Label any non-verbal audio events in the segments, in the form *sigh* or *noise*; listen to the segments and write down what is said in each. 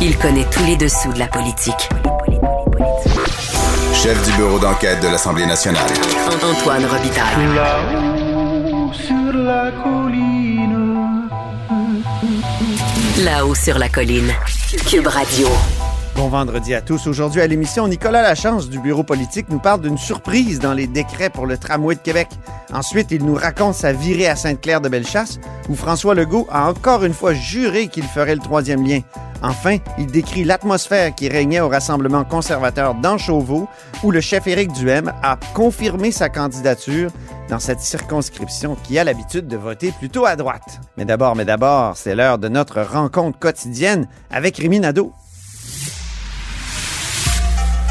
Il connaît tous les dessous de la politique. Chef du bureau d'enquête de l'Assemblée nationale. Antoine Robitaille. Là-haut sur la colline. Là-haut sur la colline. Cube Radio. Bon vendredi à tous. Aujourd'hui à l'émission, Nicolas Lachance du bureau politique nous parle d'une surprise dans les décrets pour le tramway de Québec. Ensuite, il nous raconte sa virée à Sainte-Claire de Bellechasse où François Legault a encore une fois juré qu'il ferait le troisième lien. Enfin, il décrit l'atmosphère qui régnait au Rassemblement conservateur d'Anchauveau où le chef Éric Duhem a confirmé sa candidature dans cette circonscription qui a l'habitude de voter plutôt à droite. Mais d'abord, mais d'abord, c'est l'heure de notre rencontre quotidienne avec Rémi Nadeau.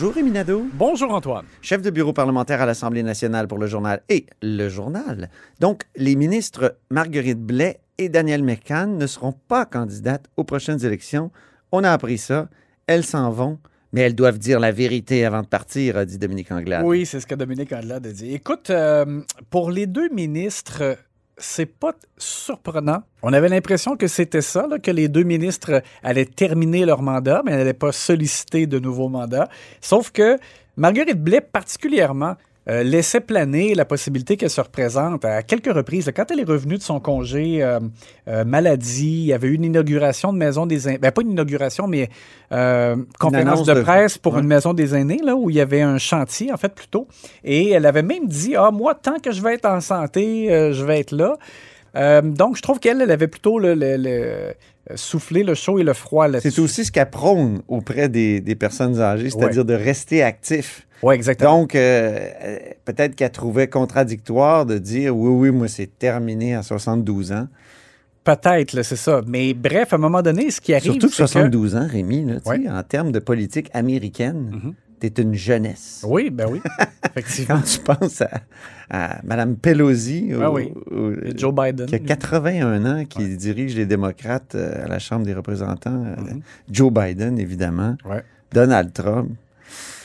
Bonjour Rémi Nadeau. Bonjour, Antoine. chef de bureau parlementaire à l'Assemblée nationale pour le journal et le journal. Donc, les ministres Marguerite Blais et Daniel McCann ne seront pas candidates aux prochaines élections. On a appris ça. Elles s'en vont, mais elles doivent dire la vérité avant de partir, a dit Dominique Anglade. Oui, c'est ce que Dominique Andelade a dit. Écoute, euh, pour les deux ministres, c'est pas surprenant. On avait l'impression que c'était ça, que les deux ministres allaient terminer leur mandat, mais n'allaient pas solliciter de nouveaux mandats. Sauf que Marguerite Blais, particulièrement, euh, laissait planer la possibilité qu'elle se représente à quelques reprises. Quand elle est revenue de son congé euh, euh, maladie, il y avait eu une inauguration de maison des aînés. Ben, pas une inauguration, mais conférence de, de- presse pour ouais. une maison des aînés, là, où il y avait un chantier, en fait, plutôt. Et elle avait même dit Ah, moi, tant que je vais être en santé, je vais être là. Euh, donc, je trouve qu'elle, elle avait plutôt le, le- le- soufflé le chaud et le froid là-dessus. C'est aussi ce qu'elle prône auprès des, des personnes âgées, c'est-à-dire de rester actif. Oui, exactement. Donc, euh, euh, peut-être qu'elle trouvait contradictoire de dire oui, oui, moi, c'est terminé à 72 ans. Peut-être, c'est ça. Mais bref, à un moment donné, ce qui arrive. Surtout que c'est 72 ans, Rémi, là, Ouais. en termes de politique américaine, T'es une jeunesse. Oui, ben oui, *laughs* effectivement. Quand tu penses à, à Mme Pelosi, Ah oui. au- Et Joe Biden. qui a 81 ans, qui dirige les démocrates euh, à la Chambre des représentants, euh, Mhm. Joe Biden, évidemment, Ouais. Donald Trump,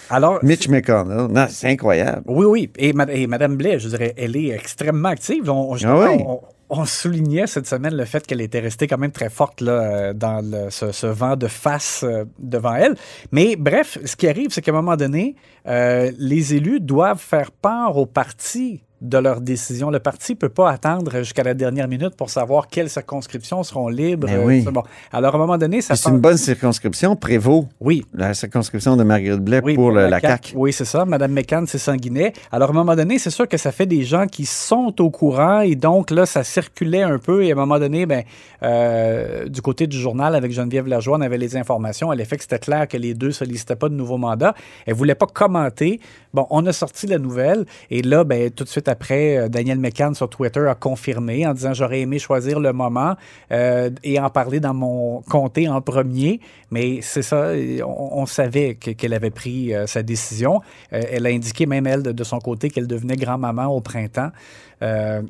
Alors, Mitch McConnell. Non, c'est incroyable. Oui, oui. Et, Mme Blais, je dirais, elle est extrêmement active. On, Ah oui. on, on soulignait cette semaine le fait qu'elle était restée quand même très forte euh, dans ce, vent de face euh, devant elle. Mais bref, ce qui arrive, c'est qu'à un moment donné, euh, les élus doivent faire part au parti de leur décision. Le parti ne peut pas attendre jusqu'à la dernière minute pour savoir quelles circonscriptions seront libres. Ben oui. c'est bon. Alors, à un moment donné, ça c'est une bonne circonscription, Prévost, Oui, la circonscription de Marguerite Blais oui, pour, la CAQ. CAQ. Oui, c'est ça. Madame McCann, c'est sanguinet. Alors, à un moment donné, c'est sûr que ça fait des gens qui sont au courant et donc là, ça circulait un peu et à un moment donné, ben, euh, du côté du journal avec Geneviève Lajoie, on avait les informations à l'effet que c'était clair que les deux ne sollicitaient pas de nouveaux mandats. Elle ne voulait pas commenter. Bon, on a sorti la nouvelle et là, ben, tout de suite après, euh, Daniel McCann sur Twitter a confirmé en disant j'aurais aimé choisir le moment euh, et en parler dans mon comté en premier, mais c'est ça, on, on savait que- qu'elle avait pris euh, sa décision. Euh, elle a indiqué même elle de, de son côté qu'elle devenait grand-maman au printemps.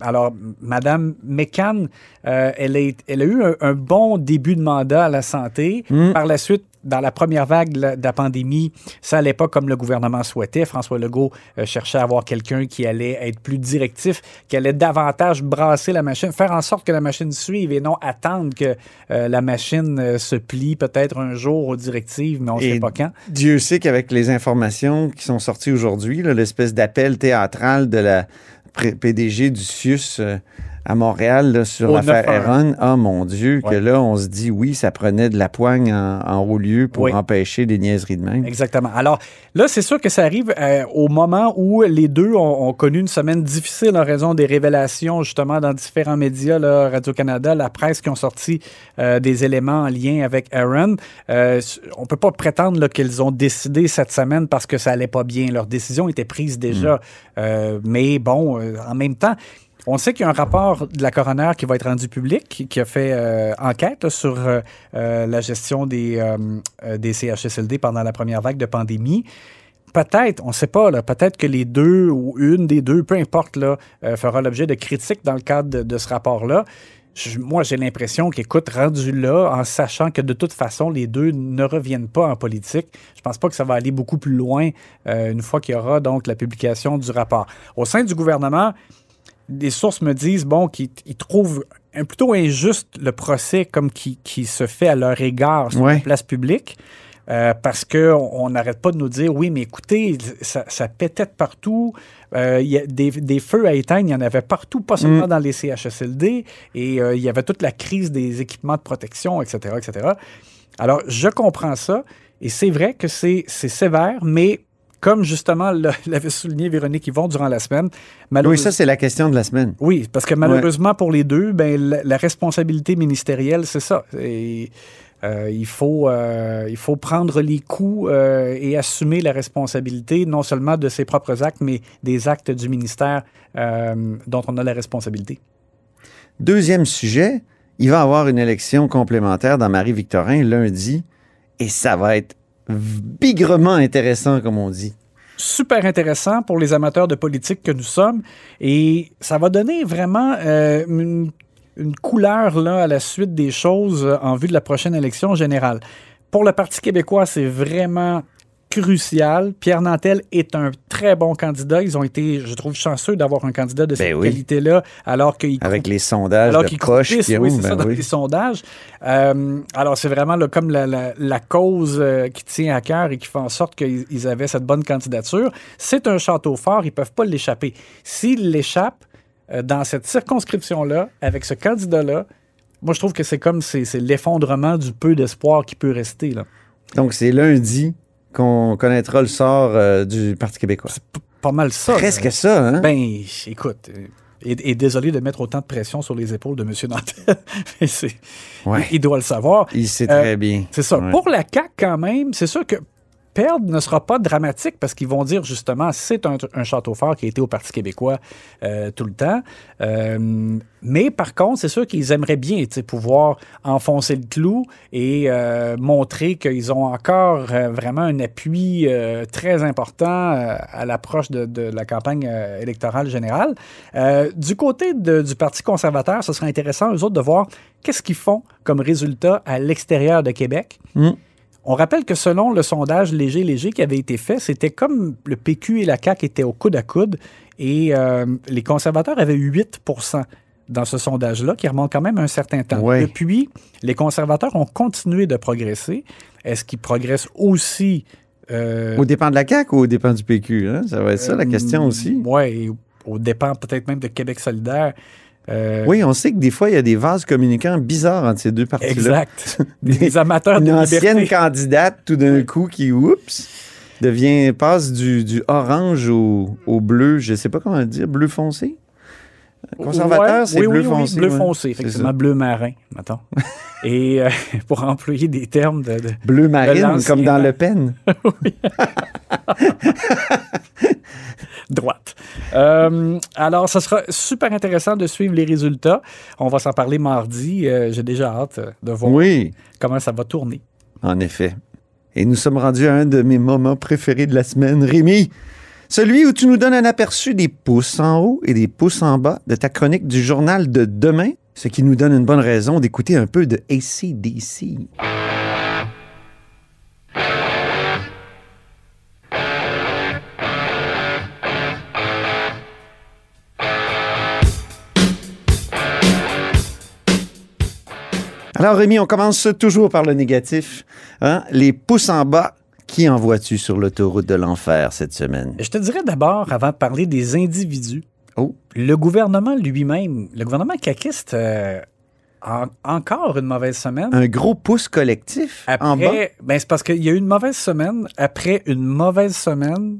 Alors, Madame McCann, elle, a, elle a eu un, un bon début de mandat à la santé. Par la suite, dans la première vague de la, pandémie, ça allait pas comme le gouvernement souhaitait. François Legault euh, cherchait à avoir quelqu'un qui allait être plus directif, qui allait davantage brasser la machine, faire en sorte que la machine suive et non attendre que euh, la machine euh, se plie peut-être un jour aux directives, mais on ne sait pas quand. Dieu sait qu'avec les informations qui sont sorties aujourd'hui, l'espèce d'appel théâtral de la PDG du CIUS à Montréal là, sur l'affaire 9-1. Aaron, ah mon Dieu, que là, on se dit oui, ça prenait de la poigne en, en haut lieu pour Oui. empêcher des niaiseries de même. Exactement. Alors là, c'est sûr que ça arrive euh, au moment où les deux ont, ont connu une semaine difficile en raison des révélations justement dans différents médias, Radio-Canada, la presse qui ont sorti euh, des éléments en lien avec Aaron. Euh, on peut pas prétendre qu'ils ont décidé cette semaine parce que ça allait pas bien. Leur décision était prise déjà. Euh, mais bon, en même temps, on sait qu'il y a un rapport de la coroner qui va être rendu public, qui, a fait euh, enquête sur euh, euh, la gestion des, CHSLD pendant la première vague de pandémie. peut-être, on ne sait pas, peut-être que les deux ou une des deux, peu importe, là, fera l'objet de critiques dans le cadre de, ce rapport-là. Moi, j'ai l'impression qu'écoute, rendu là, en sachant que de toute façon, les deux ne reviennent pas en politique, je pense pas que ça va aller beaucoup plus loin une fois qu'il y aura donc la publication du rapport. Au sein du gouvernement, des sources me disent bon qu'ils ils trouvent un, plutôt injuste le procès comme qui, qui se fait à leur égard sur Ouais. la place publique. euh, parce qu'on on n'arrête pas de nous dire oui, mais écoutez, ça, ça pétait de partout. Euh, il y a des, des feux à éteindre, il y en avait partout, pas seulement dans les CHSLD. Et euh, il y avait toute la crise des équipements de protection, etc. etc. Alors, je comprends ça. Et c'est vrai que c'est sévère, mais comme justement *laughs* l'avait souligné Véronique Yvon durant la semaine, Oui, ça, c'est la question de la semaine. Oui, parce que malheureusement pour les deux, ben, la, la responsabilité ministérielle, c'est ça. Et, euh, il, faut, euh, il faut prendre les coups euh, et assumer la responsabilité, non seulement de ses propres actes, mais des actes du ministère dont on a la responsabilité. Deuxième sujet, il va y avoir une élection complémentaire dans Marie-Victorin lundi et ça va être bigrement intéressant, comme on dit. super intéressant pour les amateurs de politique que nous sommes. Et ça va donner vraiment euh, une, une couleur là, à la suite des choses euh, en vue de la prochaine élection générale. Pour le Parti québécois, c'est vraiment crucial. Pierre Nantel est un très bon candidat. Ils ont été, je trouve, chanceux d'avoir un candidat de cette Ben oui. qualité-là, alors qu'il Avec les sondages alors de qu'ils proches croupissent, qui ont, oui, c'est ben ça, dans oui. les sondages. Euh, alors, c'est vraiment là, comme la, la- la cause euh, qui tient à cœur et qui fait en sorte qu'ils ils avaient cette bonne candidature. C'est un château fort, ils ne peuvent pas l'échapper. S'ils l'échappent euh, dans cette circonscription-là, avec ce candidat-là, moi, je trouve que c'est comme c'est l'effondrement du peu d'espoir qui peut rester. Là. Donc, c'est lundi qu'on connaîtra le sort euh, du Parti québécois. Pas mal ça. Presque ça, hein? Ben, écoute, euh, et, et désolé de mettre autant de pression sur les épaules de M. Nantel, *laughs* mais c'est- Ouais. il, il doit le savoir. Il sait Euh, très bien. C'est ça. Ouais. Pour la CAQ, quand même, c'est sûr que perdre ne sera pas dramatique parce qu'ils vont dire justement c'est un, château fort qui a été au Parti québécois euh, tout le temps. Euh, mais par contre, c'est sûr qu'ils aimeraient bien pouvoir enfoncer le clou et euh, montrer qu'ils ont encore vraiment un appui très important à l'approche de, la campagne électorale générale. Du côté du Parti conservateur, ce serait intéressant, eux autres, de voir qu'est-ce qu'ils font comme résultat à l'extérieur de Québec. Mm. On rappelle que selon le sondage léger-léger qui avait été fait, c'était comme le PQ et la CAQ étaient au coude à coude et euh, les conservateurs avaient eu 8% dans ce sondage-là, qui remonte quand même un certain temps. Ouais. Depuis, les conservateurs ont continué de progresser. Est-ce qu'ils progressent aussi euh, Au dépend de la CAQ ou au dépend du PQ? Hein? Ça va être ça la question aussi. Oui, au dépend peut-être même de Québec solidaire. Euh, Oui, on sait que des fois, il y a des vases communicants bizarres entre ces deux partis-là. Exact. *laughs* Des amateurs de Une ancienne liberté. candidate, tout d'un coup, qui, oups, devient, passe du, du orange au, au bleu, je sais pas comment le dire, bleu foncé? Conservateur, Ouais, c'est oui, bleu oui, oui, foncé. bleu foncé, effectivement, bleu marin, mettons. *laughs* Et euh, *laughs* pour employer des termes de, de- Bleu marine, comme dans. Le Pen. *laughs* droite. Euh, alors, ce sera super intéressant de suivre les résultats. On va s'en parler mardi. Euh, J'ai déjà hâte euh, de voir Oui, comment ça va tourner. en effet. Et nous sommes rendus à un de mes moments préférés de la semaine. Rémi, celui où tu nous donnes un aperçu des pouces en haut et des pouces en bas de ta chronique du journal de demain, ce qui nous donne une bonne raison d'écouter un peu de ACDC. Alors Rémi, on commence toujours par le négatif. Hein? Les pouces en bas, qui envoies-tu sur l'autoroute de l'enfer cette semaine? Je te dirais d'abord, avant de parler des individus, Oh. le gouvernement lui-même, le gouvernement caquiste, euh, a encore une mauvaise semaine. Un gros pouce collectif en bas? Ben c'est parce qu'il y a eu une mauvaise semaine, après une mauvaise semaine,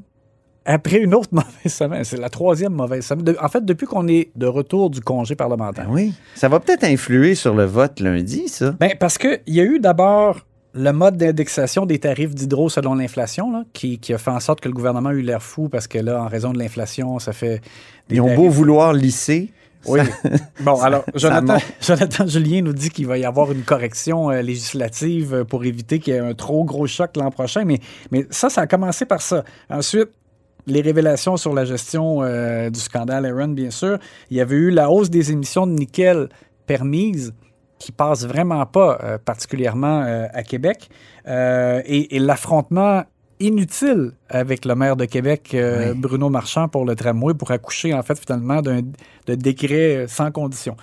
après une autre *laughs* mauvaise semaine. C'est la troisième mauvaise semaine. De- en fait, depuis qu'on est de retour du congé parlementaire. Ben oui. Ça va peut-être influer sur le vote lundi, ça. Ben, parce qu'il y a eu d'abord le mode d'indexation des tarifs d'hydro selon l'inflation, qui, qui a fait en sorte que le gouvernement a eu l'air fou parce que là, en raison de l'inflation, ça fait. des Ils ont beau vouloir lisser. Oui. *laughs* Bon, alors, Jonathan. *laughs* Jonathan Julien nous dit qu'il va y avoir une correction euh, législative pour éviter qu'il y ait un trop gros choc l'an prochain. Mais, mais ça, ça a commencé par ça. Ensuite, les révélations sur la gestion euh, du scandale Aaron, bien sûr. Il y avait eu la hausse des émissions de nickel permises qui passe vraiment pas euh, particulièrement euh, à Québec. Et et l'affrontement inutile avec le maire de Québec, euh, Oui. Bruno Marchand, pour le tramway, pour accoucher, en fait, finalement, d'un décret sans condition.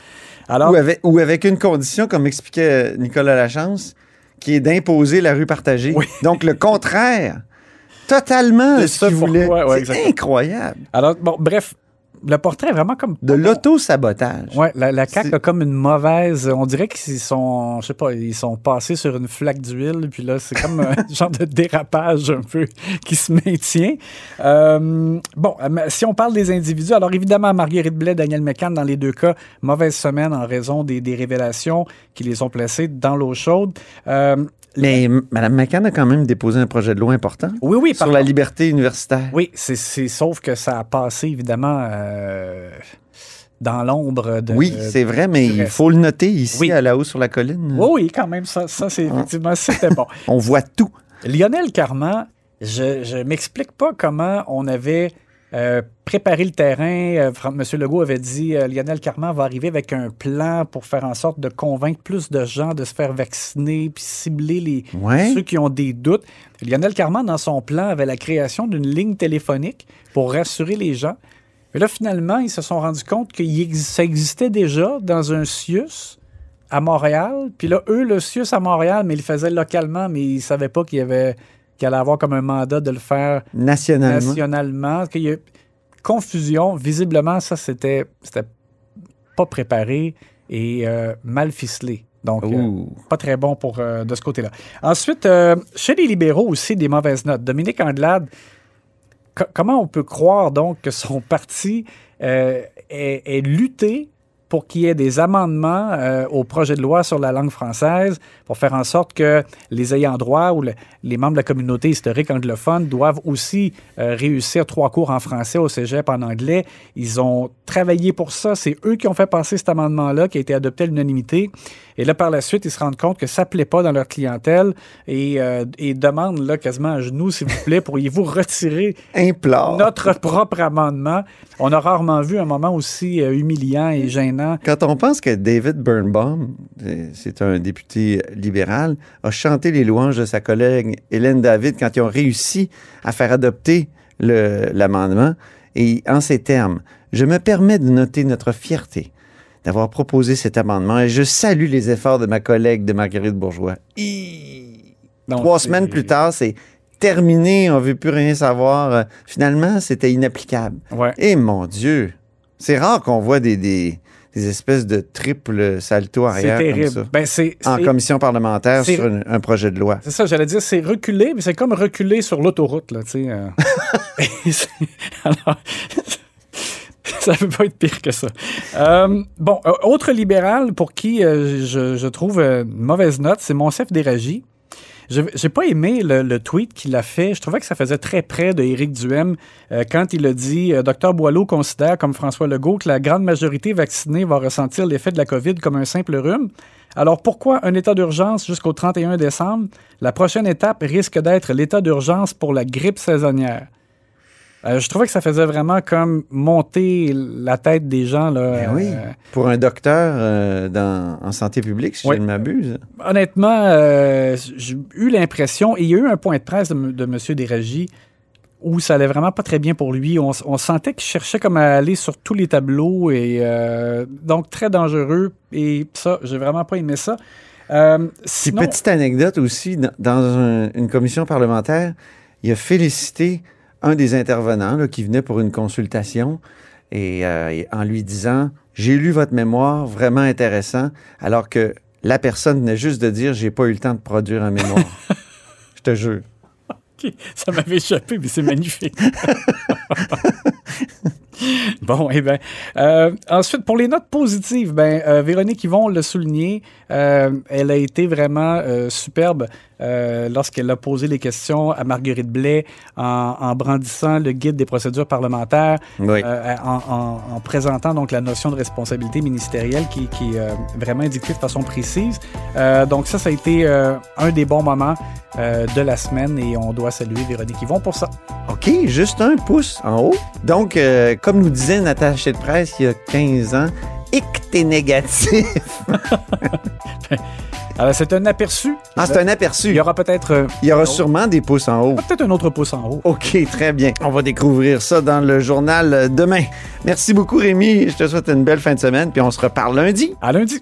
Alors, Ou avec, ou avec une condition, comme expliquait Nicolas Lachance, qui est d'imposer la rue partagée. Oui. Donc, le contraire, totalement ce qu'il voulait. ouais, C'est incroyable. alors, bon, bref, le portrait est vraiment comme... De l'auto-sabotage. Ouais, la, la CAQ a comme une mauvaise. On dirait qu'ils sont, je sais pas, ils sont passés sur une flaque d'huile, puis là, c'est comme un *laughs* genre de dérapage un peu qui se maintient. Euh, bon, euh, si on parle des individus, alors évidemment, Marguerite Blais, Daniel McCann, dans les deux cas, mauvaise semaine en raison des, des révélations qui les ont placés dans l'eau chaude. Euh, Mais Mme McCann a quand même déposé un projet de loi important oui, oui, sur la contre. liberté universitaire. Oui, c'est, c'est- sauf que ça a passé, évidemment, euh, dans l'ombre de. Oui, c'est vrai, mais il faut le noter ici, Oui. à la haut sur la colline. Oui, oui, quand même, ça, ça c'est effectivement, c'était bon. *laughs* On voit tout. Lionel Carman, je, je m'explique pas comment on avait euh, préparé le terrain. Euh, M. Legault avait dit euh, Lionel Carman va arriver avec un plan pour faire en sorte de convaincre plus de gens de se faire vacciner puis cibler les, Ouais. ceux qui ont des doutes. Lionel Carman, dans son plan, avait la création d'une ligne téléphonique pour rassurer les gens. Mais là, finalement, ils se sont rendus compte que ça existait déjà dans un CIUS à Montréal. Puis là, eux, le CIUS à Montréal, mais ils le faisaient localement, mais ils ne savaient pas qu'il y avait qu'il allait avoir comme un mandat de le faire Nationalement. nationalement. Qu'il y a confusion. Visiblement, ça, c'était c'était pas préparé et euh, mal ficelé. Donc, euh, pas très bon pour euh, de ce côté-là. Ensuite, chez les libéraux aussi, des mauvaises notes. Dominique Andelade, co- comment on peut croire donc que son parti ait, ait lutté pour qu'il y ait des amendements euh, au projet de loi sur la langue française pour faire en sorte que les ayants droit ou le- les membres de la communauté historique anglophone doivent aussi euh, réussir trois cours en français au cégep en anglais. Ils ont travaillé pour ça. C'est eux qui ont fait passer cet amendement-là qui a été adopté à l'unanimité. Et là, par la suite, ils se rendent compte que ça ne plaît pas dans leur clientèle et, euh, et demandent là, quasiment à genoux, s'il vous plaît, pourriez-vous retirer notre propre amendement? On a rarement vu un moment aussi humiliant et gênant. Quand on pense que David Birnbaum, c'est- un député libéral, a chanté les louanges de sa collègue Hélène David quand ils ont réussi à faire adopter l'amendement, et en ces termes, je me permets de noter notre fierté d'avoir proposé cet amendement et je salue les efforts de ma collègue de Marguerite Bourgeois. Hi! Donc, Trois semaines plus tard, c'est terminé, on ne veut plus rien savoir. Finalement, c'était inapplicable. Ouais. Et mon Dieu, c'est rare qu'on voit des, des, des espèces de triple salto arrière comme terrible. ça Ben, c'est, en commission parlementaire sur un, un projet de loi. C'est ça, j'allais dire, c'est reculer, mais c'est comme reculer sur l'autoroute, là, tu sais. euh. *laughs* Alors, *laughs* ça peut pas être pire que ça. Euh, bon, euh, autre libéral pour qui euh, je, je trouve une mauvaise note, c'est Monsef Déragi. J'ai pas aimé le, tweet qu'il a fait. Je trouvais que ça faisait très près de Éric Duhem euh, quand il a dit euh, Dr Boileau considère, comme François Legault, que la grande majorité vaccinée va ressentir l'effet de la COVID comme un simple rhume. Alors pourquoi un état d'urgence jusqu'au 31 décembre? La prochaine étape risque d'être l'état d'urgence pour la grippe saisonnière. Euh, je trouvais que ça faisait vraiment comme monter la tête des gens. Là, Ben oui, Euh, pour un docteur euh, dans, en santé publique, si je ne m'abuse. honnêtement, j'ai eu l'impression, et il y a eu un point de presse de, M- de M. Déragi où ça allait vraiment pas très bien pour lui. On, sentait qu'il cherchait comme à aller sur tous les tableaux et donc très dangereux. Et ça, j'ai vraiment pas aimé ça. Sinon, petite anecdote aussi, dans, dans un- une commission parlementaire, il a félicité un des intervenants là, qui venait pour une consultation et, euh, et en lui disant J'ai lu votre mémoire, vraiment intéressant, alors que la personne venait juste de dire J'ai pas eu le temps de produire un mémoire. *laughs* Je te jure. ça m'avait échappé, mais c'est magnifique. *laughs* Bon, eh bien. Euh, ensuite, pour les notes positives, ben, euh, Véronique Yvon l'a souligné, euh, elle a été vraiment superbe euh, lorsqu'elle a posé les questions à Marguerite Blais en, en brandissant le guide des procédures parlementaires, Oui. euh, en, en- en présentant donc la notion de responsabilité ministérielle qui, qui est euh, vraiment indiquée de façon précise. Donc ça, ça a été un des bons moments de la semaine et on doit saluer Véronique Yvon pour ça. OK, juste un pouce en haut. Donc, comme nous disait une attachée de presse il y a 15 ans, t'es négatif. *laughs* Alors, c'est un aperçu. Ah, c'est un aperçu. Il y aura peut-être euh, Il y aura sûrement des pouces en haut. peut-être un autre pouce en haut. OK, très bien. On va découvrir ça dans le journal euh, demain. Merci beaucoup, Rémi. Je te souhaite une belle fin de semaine, puis on se reparle lundi. À lundi.